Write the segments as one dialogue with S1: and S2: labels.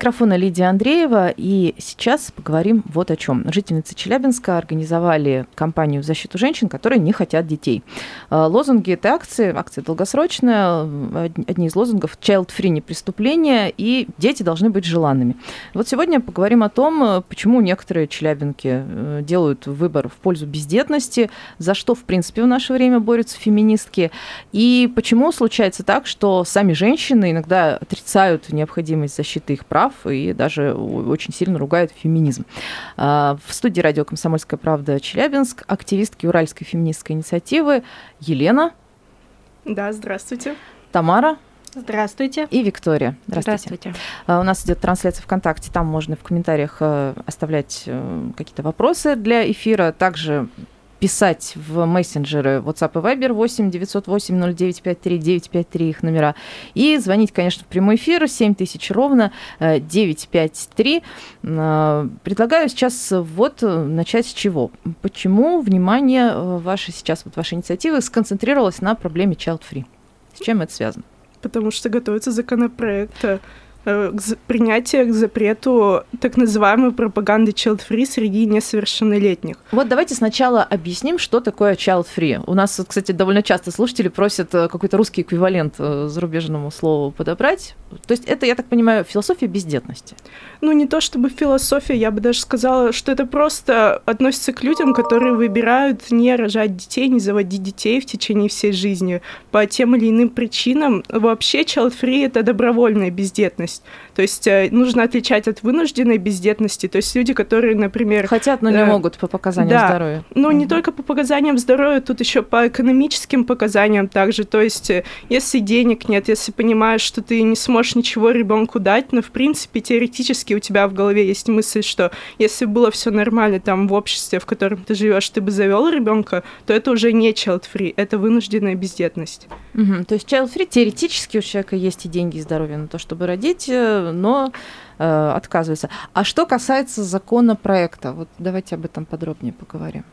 S1: микрофона Лидия Андреева, и сейчас поговорим вот о чем. Жительницы Челябинска организовали кампанию в защиту женщин, которые не хотят детей. Э, Лозунги этой акции, акция долгосрочная, одни из лозунгов «Child-free не преступление» и «Дети должны быть желанными». Вот сегодня поговорим о том, э, почему некоторые челябинки э, делают выбор в пользу бездетности, за что, в принципе, в наше время борются феминистки, и почему случается так, что сами женщины иногда отрицают необходимость защиты их прав и даже очень сильно ругают феминизм. А, В студии радио «Комсомольская правда» Челябинск активистки Уральской феминистской инициативы Елена,
S2: Да, здравствуйте.
S1: Тамара
S3: Здравствуйте.
S1: и Виктория. Здравствуйте.
S3: Здравствуйте.
S1: А, У нас идет трансляция ВКонтакте, там можно в комментариях э, оставлять э, какие-то вопросы для эфира, также писать в мессенджеры WhatsApp и Viber 8 908 0953 953 их номера. И звонить, конечно, в прямой эфир 7000 ровно э, 953. Э, Предлагаю сейчас вот э, начать с чего. Почему внимание э, ваше сейчас, вот ваша инициатива сконцентрировалась на проблеме child free? С чем это связано?
S2: Потому что готовится законопроект э, к за- принятия к запрету так называемой пропаганды child-free среди несовершеннолетних.
S1: Вот давайте сначала объясним, что такое child free. У нас, кстати, довольно часто слушатели просят э, какой-то русский эквивалент э, зарубежному слову подобрать. То есть это, я так понимаю, философия бездетности.
S2: Ну, не то чтобы философия, я бы даже сказала, что это просто относится к людям, которые выбирают не рожать детей, не заводить детей в течение всей жизни по тем или иным причинам. Вообще, child-free — это добровольная бездетность. То есть э, нужно отличать от вынужденной бездетности. То есть люди, которые, например...
S1: Хотят, но не
S2: э,
S1: могут по показаниям
S2: да.
S1: здоровья.
S2: Ну, не
S1: Мгм.
S2: только по показаниям здоровья, тут еще по экономическим показаниям также. То есть, э, если денег нет, если понимаешь, что ты не сможешь ничего ребенку дать, но в принципе теоретически у тебя в голове есть мысль, что если было все нормально там в обществе, в котором ты живешь, ты бы завел ребенка, то это уже не child free, это вынужденная бездетность.
S1: Мгм. То есть child free теоретически у человека есть и деньги, и здоровье на то, чтобы родить, э, но э, отказывается. А что касается законопроекта, вот давайте об этом подробнее поговорим.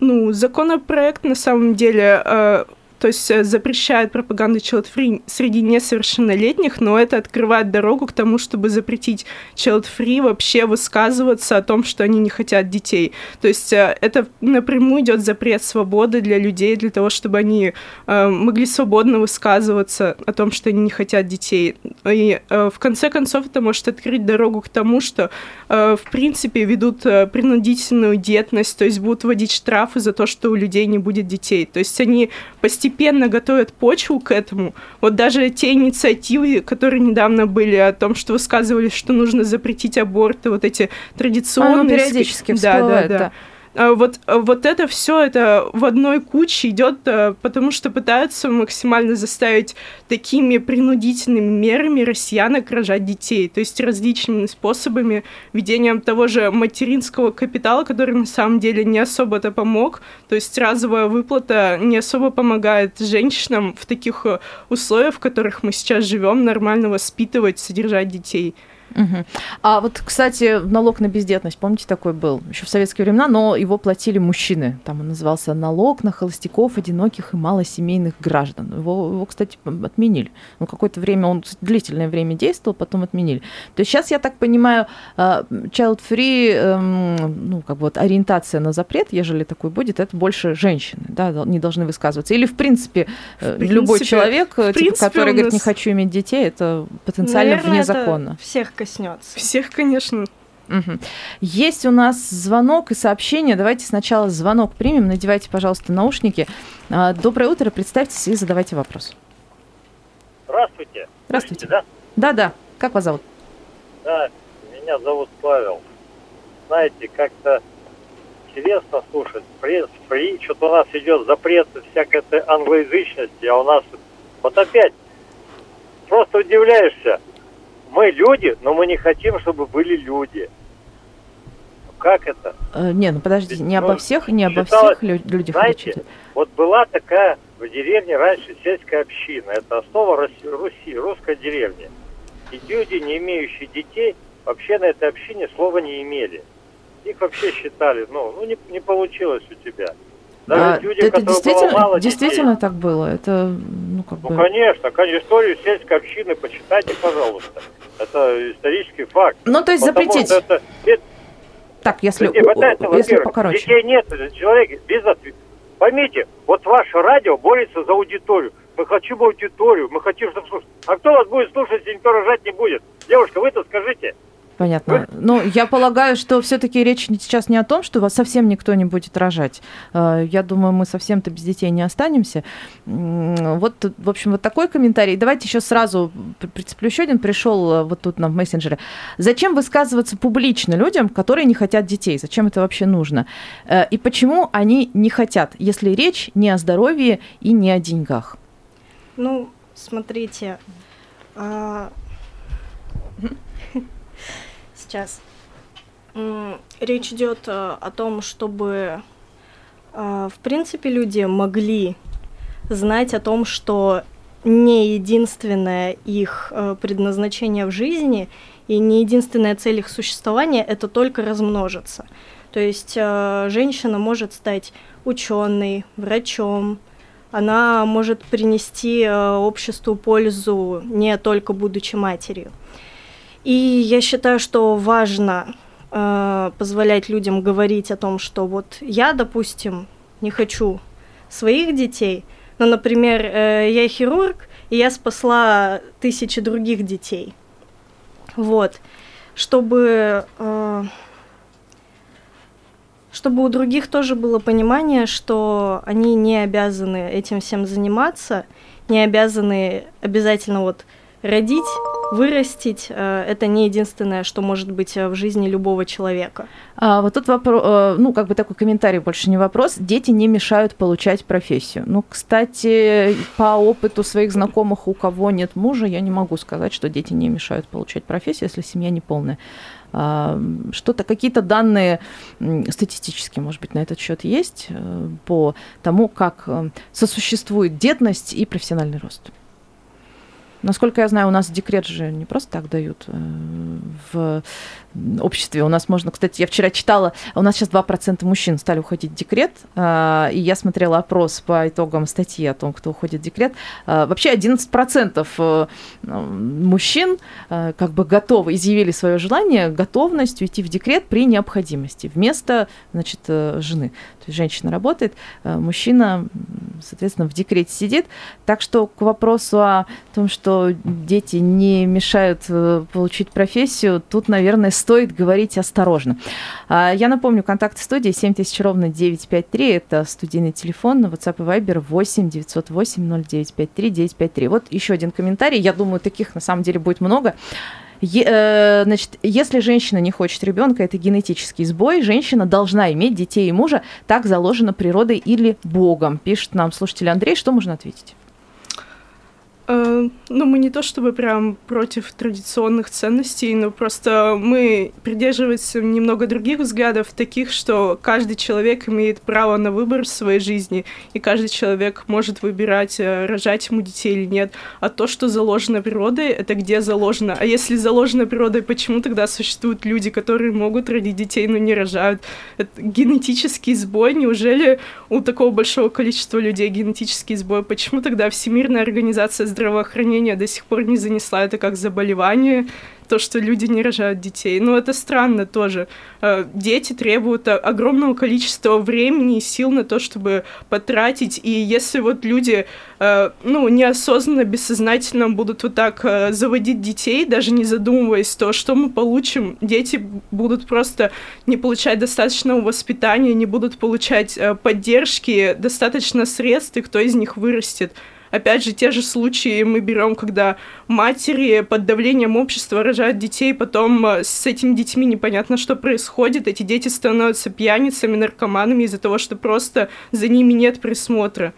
S2: Ну, законопроект на самом деле, э, то есть э, запрещает пропаганду child-free среди несовершеннолетних, но это открывает дорогу к тому, чтобы запретить child-free вообще высказываться о том, что они не хотят детей. То есть э, это напрямую идет запрет свободы для людей, для того, чтобы они э, могли свободно высказываться о том, что они не хотят детей. И в конце концов это может открыть дорогу к тому, что в принципе ведут принудительную детность, то есть будут вводить штрафы за то, что у людей не будет детей. То есть они постепенно готовят почву к этому. Вот даже те инициативы, которые недавно были о том, что высказывали, что нужно запретить аборты, вот эти традиционные...
S1: Оно периодически
S2: да, да,
S1: всплывает,
S2: да.
S1: да.
S2: А Вот, а вот это все это в одной куче идет, а, потому что пытаются максимально заставить такими принудительными мерами россиянок рожать детей, то есть различными способами, введением того же материнского капитала, который на самом деле не особо-то помог, то есть разовая выплата не особо помогает женщинам в таких э, условиях, в которых мы сейчас живем, нормально воспитывать, содержать детей.
S1: Мгм. А вот, кстати, налог на бездетность, помните, такой был еще в советские времена, но его платили мужчины. Там он назывался налог на холостяков, одиноких и малосемейных граждан. Его, его кстати, отменили. Ну, какое-то время он длительное время действовал, потом отменили. То есть сейчас, я так понимаю, э, child free, эм, ну, как бы вот ориентация на запрет, ежели такой будет, это больше женщины, да, не должны высказываться. Или, в принципе, э,
S2: В
S1: любой
S2: принципе-
S1: человек, э,
S2: в
S1: типа,
S2: принципе,
S1: который
S2: у
S1: говорит, не
S2: нас-
S1: хочу иметь детей, это потенциально
S3: Наверное,
S1: вне закона.
S3: всех коснется.
S2: Всех, конечно,
S1: Мгм. Есть у нас звонок и сообщение. Давайте сначала звонок примем. Надевайте, пожалуйста, наушники. А, Доброе утро. Представьтесь и задавайте вопрос.
S4: Здравствуйте.
S1: Здравствуйте.
S4: Слышите,
S1: Да-да. Как вас зовут?
S4: Да? да, меня зовут Павел. Знаете, как-то интересно слушать. При, при, что-то у нас идет запрет всякой этой англоязычности, а у нас вот опять просто удивляешься. Мы люди, но мы не хотим, чтобы были люди. как это?
S1: Э, Не, ну подождите, не
S4: Ну,
S1: обо всех, не обо
S4: считалось,
S1: всех лю- людях
S4: знаете,
S1: речь идет.
S4: Вот была такая в деревне раньше сельская община. Это основа Руси, Руси, русской деревни. И люди, не имеющие детей, вообще на этой общине слова не имели. Их вообще считали, ну, ну не, не получилось у тебя. Даже
S1: А,
S4: люди,
S1: это действительно,
S4: мало
S1: действительно
S4: детей.
S1: так было. Это, ну, как
S4: Ну,
S1: бы...
S4: конечно, конечно, историю сельской общины почитайте, пожалуйста. Это исторический факт.
S1: Ну, то есть
S4: Потому
S1: запретить.
S4: это, это
S1: Так, если, у-
S4: пытаются,
S1: если покороче.
S4: Детей нет, человек без ответа. Поймите, вот ваше радио борется за аудиторию. Мы хотим аудиторию, мы хотим, чтобы слушать. А кто вас будет слушать, если никто рожать не будет? Девушка, вы-то скажите.
S1: Понятно. Ну, я полагаю, что все-таки речь сейчас не о том, что вас совсем никто не будет рожать. Э, Я думаю, мы совсем-то без детей не останемся. Вот, в общем, вот такой комментарий. Давайте еще сразу прицеплю еще один. Пришел э, вот тут нам в мессенджере. Зачем высказываться публично людям, которые не хотят детей? Зачем это вообще нужно? Э, И почему они не хотят, если речь не о здоровье и не о деньгах?
S3: Ну, смотрите. а, Сейчас. Речь идет э, о том, чтобы, э, в принципе, люди могли знать о том, что не единственное их э, предназначение в жизни и не единственная цель их существования это только размножиться. То есть женщина может стать ученой, врачом, она может принести обществу пользу не только будучи матерью. И я считаю, что важно э, позволять людям говорить о том, что вот я, допустим, не хочу своих детей, но, например, э, я хирург, и я спасла тысячи других детей. Вот. Чтобы, э, чтобы у других тоже было понимание, что они не обязаны этим всем заниматься, не обязаны обязательно вот родить, вырастить. э, Это не единственное, что может быть э, в жизни любого человека.
S1: А, вот тут вопрос, ну, как бы такой комментарий, больше не вопрос. Дети не мешают получать профессию. Ну, кстати, по опыту своих знакомых, у кого нет мужа, я не могу сказать, что дети не мешают получать профессию, если семья не полная. А, Что-то, какие-то данные статистические, может быть, на этот счет есть э, по тому, как э, сосуществует детность и профессиональный рост. Насколько я знаю, у нас декрет же не просто так дают э, в обществе. У нас можно, кстати, я вчера читала, у нас сейчас 2% мужчин стали уходить в декрет, э, и я смотрела опрос по итогам статьи о том, кто уходит в декрет. Э, Вообще 11% э, мужчин как бы готовы, изъявили свое желание, готовность уйти в декрет при необходимости вместо, значит, жены. Женщина работает, э, мужчина, соответственно, в декрете сидит. Так что к вопросу о том, что дети не мешают э, получить профессию, тут, наверное, стоит говорить осторожно. А, Я напомню, контакт студии 7000 ровно 953, это студийный телефон, на WhatsApp и Viber 8 908 0953 953. Вот еще один комментарий, я думаю, таких на самом деле будет много. Е- э, значит, если женщина не хочет ребенка, это генетический сбой. Женщина должна иметь детей и мужа. Так заложено природой или Богом. Пишет нам слушатель Андрей. Что можно ответить?
S2: Э, Ну, мы не то чтобы прям против традиционных ценностей, но просто мы придерживаемся немного других взглядов, таких, что каждый человек имеет право на выбор в своей жизни, и каждый человек может выбирать, э, рожать ему детей или нет. А то, что заложено природой, это где заложено. А если заложено природой, почему тогда существуют люди, которые могут родить детей, но не рожают? Это генетический сбой. Неужели у такого большого количества людей генетический сбой? Почему тогда Всемирная организация здравоохранения до сих пор не занесла это как заболевание, то, что люди не рожают детей. Ну, это странно тоже. Э, Дети требуют огромного количества времени и сил на то, чтобы потратить. И если вот люди, э, ну, неосознанно, бессознательно будут вот так э, заводить детей, даже не задумываясь, то что мы получим? Дети будут просто не получать достаточного воспитания, не будут получать поддержки, достаточно средств, и кто из них вырастет? Опять же, те же случаи мы берем, когда матери под давлением общества рожают детей, потом э, с этими детьми непонятно, что происходит. Эти дети становятся пьяницами, наркоманами из-за того, что просто за ними нет присмотра.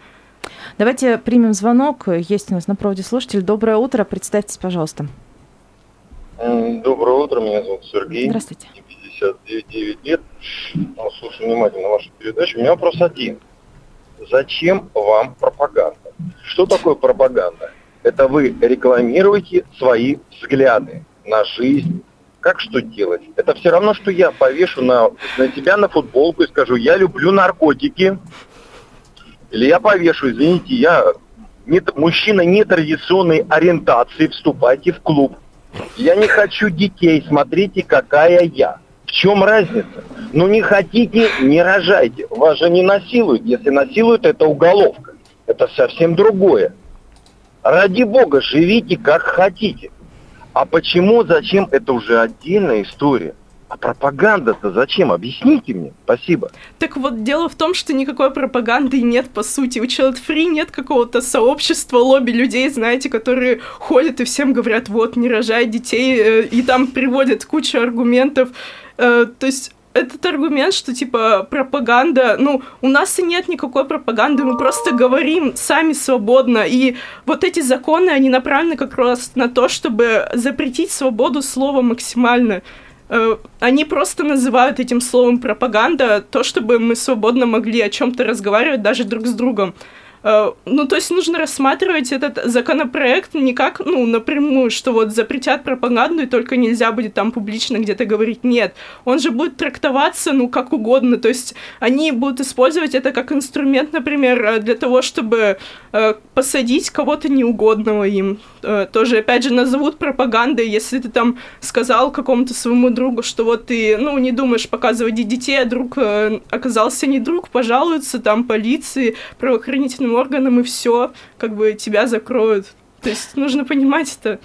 S1: Давайте примем звонок. Есть у нас на проводе слушатель. Доброе утро. Представьтесь, пожалуйста.
S5: Доброе утро, меня зовут Сергей.
S1: Здравствуйте.
S5: Мне 69 лет, ну, слушаю внимательно вашу передачу. У меня вопрос один. Зачем вам пропаганда? Что такое пропаганда? Это вы рекламируете свои взгляды на жизнь, как что делать? Это все равно, что я повешу на, на тебя на футболку и скажу, я люблю наркотики. Или я повешу, извините, я не, мужчина нетрадиционной ориентации, вступайте в клуб. Я не хочу детей, смотрите, какая я. В чем разница? Ну не хотите, не рожайте. Вас же не насилуют. Если насилуют, это уголовка. Это совсем другое. Ради бога, живите как хотите. А почему, зачем, это уже отдельная история. А пропаганда-то зачем? Объясните мне. Спасибо.
S2: Так вот, дело в том, что никакой пропаганды нет, по сути. У Child Free нет какого-то сообщества, лобби людей, знаете, которые ходят и всем говорят, вот, не рожай детей, э, и там приводят кучу аргументов. Э, то есть этот аргумент, что типа пропаганда, ну, у нас и нет никакой пропаганды, мы просто говорим сами свободно. И вот эти законы, они направлены как раз на то, чтобы запретить свободу слова максимально. Э, они просто называют этим словом пропаганда то, чтобы мы свободно могли о чем-то разговаривать даже друг с другом. Э, ну, то есть нужно рассматривать этот законопроект не как, ну, напрямую, что вот запретят пропаганду, и только нельзя будет там публично где-то говорить. Нет, он же будет трактоваться, ну, как угодно. То есть они будут использовать это как инструмент, например, э, для того, чтобы э, посадить кого-то неугодного им. Тоже, опять же, назовут пропагандой, если ты там сказал какому-то своему другу, что вот ты, ну, не думаешь показывать детей, а друг оказался не друг, пожалуются там полиции, правоохранительным органам, и все, как бы тебя закроют. То есть нужно понимать это.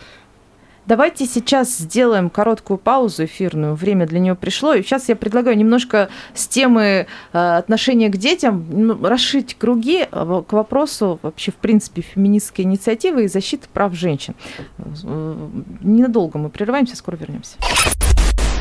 S1: Давайте сейчас сделаем короткую паузу эфирную. Время для нее пришло. И сейчас я предлагаю немножко с темы э, отношения к детям ну, расширить круги э, к вопросу вообще, в принципе, феминистской инициативы и защиты прав женщин. Э, ненадолго мы прерываемся, скоро вернемся.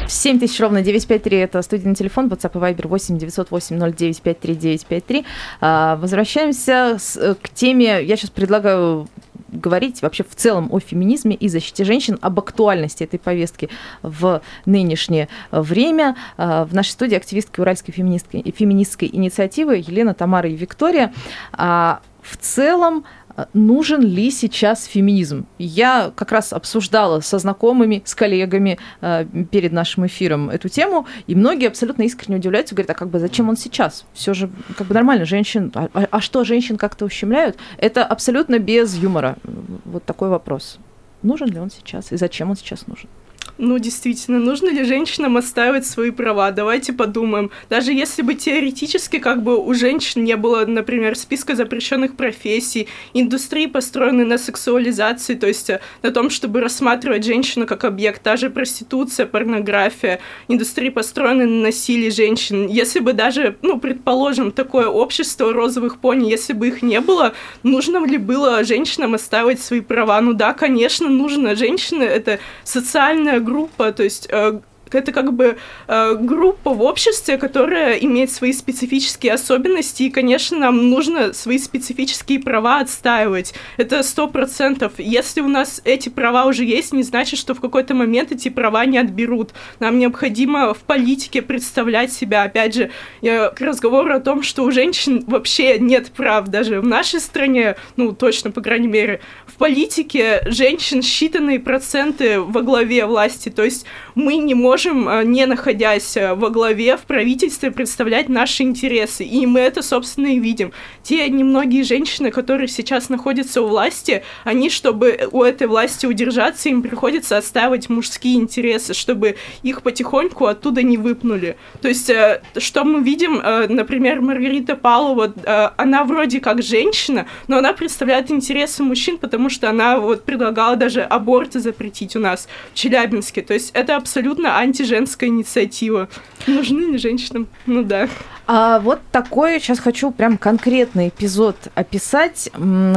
S1: 7 тысяч ровно 953 это студийный телефон, WhatsApp и Viber 8 908 0953 953. Возвращаемся к теме, я сейчас предлагаю говорить вообще в целом о феминизме и защите женщин, об актуальности этой повестки в нынешнее время. А, в нашей студии активистки Уральской феминистской, феминистской инициативы Елена, Тамара и Виктория. А, в целом нужен ли сейчас феминизм. Я как раз обсуждала со знакомыми, с коллегами э, перед нашим эфиром эту тему, и многие абсолютно искренне удивляются, говорят, а как бы зачем он сейчас? Все же как бы нормально, женщин, а, а, а что, женщин как-то ущемляют? Это абсолютно без юмора. Вот такой вопрос. Нужен ли он сейчас и зачем он сейчас нужен?
S2: Ну, действительно, нужно ли женщинам отстаивать свои права? Давайте подумаем. Даже если бы теоретически как бы у женщин не было, например, списка запрещенных профессий, индустрии, построенной на сексуализации, то есть э, на том, чтобы рассматривать женщину как объект, та же проституция, порнография, индустрии, построенной на насилии женщин. Если бы даже, ну, предположим, такое общество розовых пони, если бы их не было, нужно ли было женщинам отстаивать свои права? Ну да, конечно, нужно. Женщины — это социальная группа, то есть э, это как бы э, группа в обществе, которая имеет свои специфические особенности, и, конечно, нам нужно свои специфические права отстаивать. Это сто процентов. Если у нас эти права уже есть, не значит, что в какой-то момент эти права не отберут. Нам необходимо в политике представлять себя. Опять же, я, к разговору о том, что у женщин вообще нет прав, даже в нашей стране, ну, точно, по крайней мере, в политике женщин считанные проценты во главе власти. То есть мы не можем э, не находясь э, во главе в правительстве, представлять наши интересы. И мы это, собственно, и видим. Те немногие женщины, которые сейчас находятся у власти, они, чтобы у этой власти удержаться, им приходится отстаивать мужские интересы, чтобы их потихоньку оттуда не выпнули. То есть, э, что мы видим, например, Маргарита Павлова, она вроде как женщина, но она представляет интересы мужчин, потому что она вот предлагала даже аборты запретить у нас в Челябинске. То есть это абсолютно антиженская инициатива. Нужны ли женщинам? Ну да.
S1: А вот такой, сейчас хочу прям конкретный эпизод описать.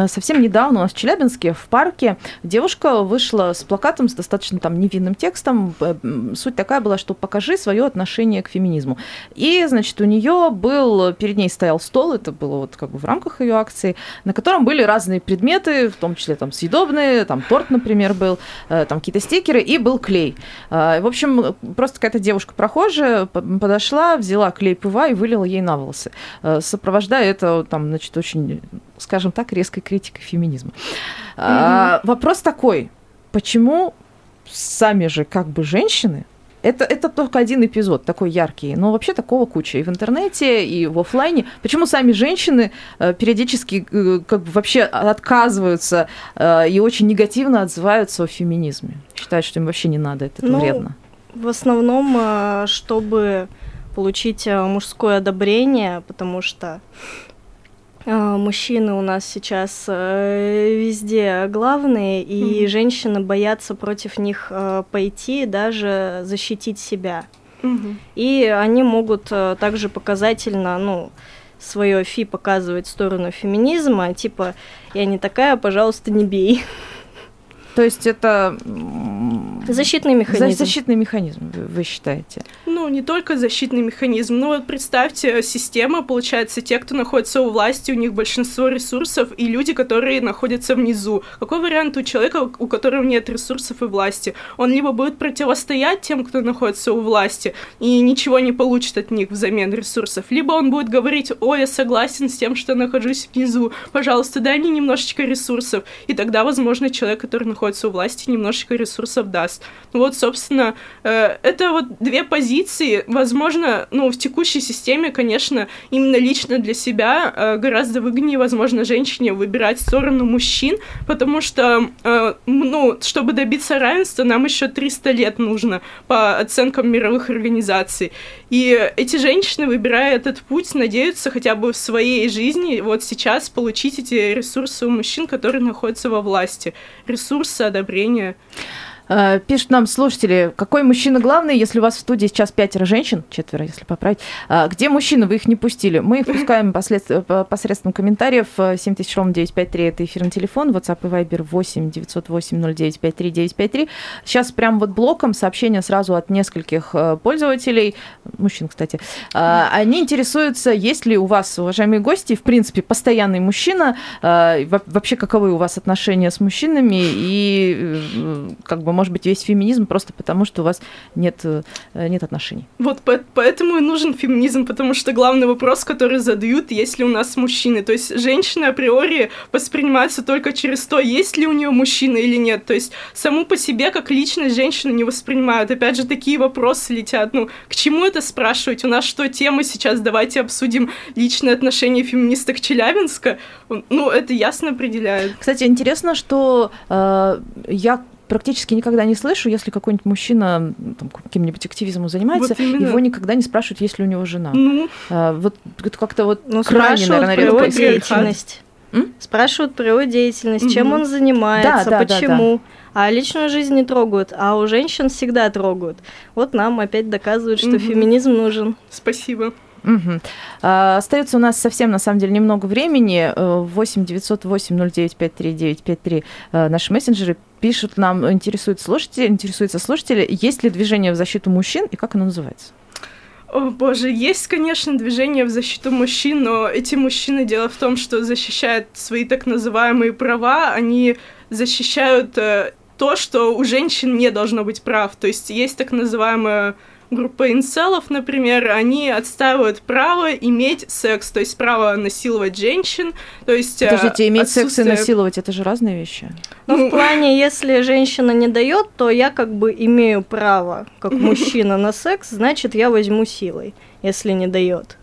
S1: Совсем недавно у нас в Челябинске в парке девушка вышла с плакатом с достаточно там невинным текстом. Суть такая была, что покажи свое отношение к феминизму. И, значит, у нее был, перед ней стоял стол, это было вот как бы в рамках ее акции, на котором были разные предметы, в том числе там съедобные, там торт, например, был, э, там какие-то стикеры, и был клей. А, в общем, просто какая-то девушка прохожая по- подошла, взяла клей ПВА и вылила ей на волосы, э, сопровождая это, там, значит, очень, скажем так, резкой критикой феминизма. А, Вопрос такой, почему сами же как бы женщины это, это только один эпизод такой яркий, но вообще такого куча и в интернете, и в оффлайне. Почему сами женщины э, периодически э, как бы вообще отказываются э, и очень негативно отзываются о феминизме? Считают, что им вообще не надо, это, это
S3: Ну,
S1: вредно.
S3: В основном, э, чтобы получить э, мужское одобрение, потому что мужчины у нас сейчас э, везде главные, и
S2: Мгм.
S3: женщины боятся против них э, пойти, даже защитить себя.
S2: Мгм.
S3: И они могут э, также показательно, ну, свое фи показывать в сторону феминизма, типа «я не такая, пожалуйста, не бей».
S1: То есть это
S3: Защитный
S1: за-
S3: механизм.
S1: защитный механизм, вы, вы считаете?
S2: Ну, не только защитный механизм. Ну, вот представьте, система, получается, те, кто находится у власти, у них большинство ресурсов, и люди, которые находятся внизу. Какой вариант у человека, у которого нет ресурсов и власти? Он либо будет противостоять тем, кто находится у власти, и ничего не получит от них взамен ресурсов, либо он будет говорить, ой, я согласен с тем, что нахожусь внизу, пожалуйста, дай мне немножечко ресурсов. И тогда, возможно, человек, который находится у власти, немножечко ресурсов даст. Ну вот, собственно, э, это вот две позиции. Возможно, ну, в текущей системе, конечно, именно лично для себя э, гораздо выгоднее, возможно, женщине выбирать сторону мужчин, потому что, э, ну, чтобы добиться равенства, нам еще 300 лет нужно по оценкам мировых организаций. И эти женщины, выбирая этот путь, надеются хотя бы в своей жизни вот сейчас получить эти ресурсы у мужчин, которые находятся во власти. Ресурсы, одобрения.
S1: Э, Пишут нам слушатели, какой мужчина главный, если у вас в студии сейчас пятеро женщин, четверо, если поправить, а где мужчины, вы их не пустили? Мы их пускаем посредством комментариев 7000 ровно 953, это эфирный телефон, WhatsApp и Viber 8 908 0953 953. Сейчас прям вот блоком сообщения сразу от нескольких э, пользователей, мужчин, кстати. Они интересуются, есть ли у вас, уважаемые гости, в принципе, постоянный мужчина, во- вообще каковы у вас отношения с мужчинами и э, как бы, может быть, весь феминизм просто потому, что у вас нет, э, нет отношений.
S2: Вот по- поэтому и нужен феминизм, потому что главный вопрос, который задают, есть ли у нас мужчины. То есть женщины априори воспринимаются только через то, есть ли у нее мужчина или нет. То есть саму по себе как личность женщину не воспринимают. Опять же, такие вопросы летят. Ну, к чему это спрашивать? У нас что, тема сейчас? Давайте обсудим личные отношения феминисток Челябинска. Ну, это ясно определяет.
S1: Кстати, интересно, что э, я практически никогда не слышу, если какой-нибудь мужчина там, каким-нибудь активизмом занимается,
S2: Вот именно.
S1: его никогда не спрашивают, есть ли у него жена.
S2: Ну,
S1: А, вот это как-то вот
S3: Ну,
S1: крайне,
S3: спрашивают
S1: наверное,
S3: про его
S1: редко происходит.
S3: деятельность.
S1: М?
S3: Спрашивают про его деятельность, чем
S2: Мгм.
S3: он занимается,
S1: Да, да, да,
S3: почему. А личную жизнь не трогают, а у женщин всегда трогают. Вот нам опять доказывают, что
S2: Мгм.
S3: феминизм нужен.
S2: спасибо.
S1: Мгм. А, Остается у нас совсем, на самом деле, немного времени. Э, 8 908 0953 953 э, наши мессенджеры пишут нам, интересуют слушатели, интересуются слушатели, есть ли движение в защиту мужчин и как оно называется?
S2: О боже, есть, конечно, движение в защиту мужчин, но эти мужчины, дело в том, что защищают свои так называемые права, они защищают э, то, что у женщин не должно быть прав. То есть есть так называемая группа инселов, например, они отстаивают право иметь секс, то есть право насиловать женщин, то есть... э,
S1: Подождите, иметь секс и
S2: отсутствие-
S1: насиловать это же разные вещи.
S3: Но
S2: Ну,
S3: в плане, если женщина не дает, то я как бы имею право, как мужчина, на секс, значит, я возьму силой, если не дает.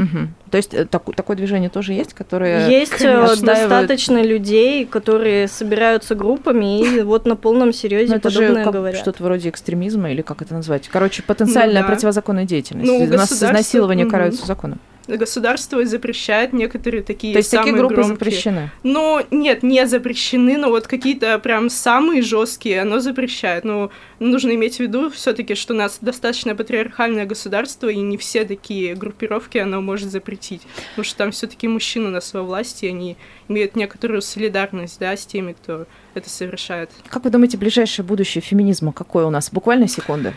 S1: Мгм. То есть э, таку- такое движение тоже есть, которое...
S3: Есть э,
S1: отстаивают-
S3: достаточно людей, которые собираются группами и вот на полном
S1: Ну,
S3: серьезе
S1: это же
S3: подобное
S1: как
S3: говорят.
S1: что-то вроде экстремизма или как это назвать? Короче, потенциальная
S2: Ну да.
S1: противозаконная деятельность.
S2: Ну,
S1: У нас изнасилование
S2: мгм.
S1: караются законом.
S2: Государство запрещает некоторые такие
S1: То есть такие
S2: самые
S1: группы
S2: громкие.
S1: запрещены.
S2: Ну, нет, не запрещены, но вот какие-то прям самые жесткие, оно запрещает. Ну, нужно иметь в виду все-таки, что у нас достаточно патриархальное государство, и не все такие группировки оно может запретить. Потому что там все-таки мужчины у нас во власти, они имеют некоторую солидарность, да, с теми, кто это совершает.
S1: Как вы думаете, ближайшее будущее феминизма какое у нас? Буквально секунды.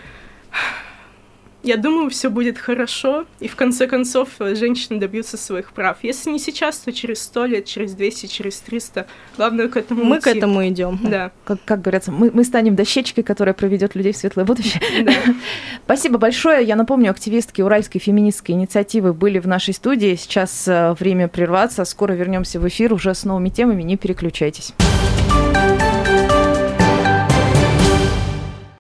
S2: Я думаю, все будет хорошо, и в конце концов э, женщины добьются своих прав. Если не сейчас, то через сто лет, через 200, через 300. Главное к этому
S3: Мы
S2: идти.
S3: к этому идем.
S2: Да.
S1: Как, как говорится, мы, мы станем дощечкой, которая проведет людей в светлое будущее.
S2: Да.
S1: Спасибо большое. Я напомню, активистки Уральской феминистской инициативы были в нашей студии. Сейчас э, время прерваться. Скоро вернемся в эфир уже с новыми темами. Не переключайтесь.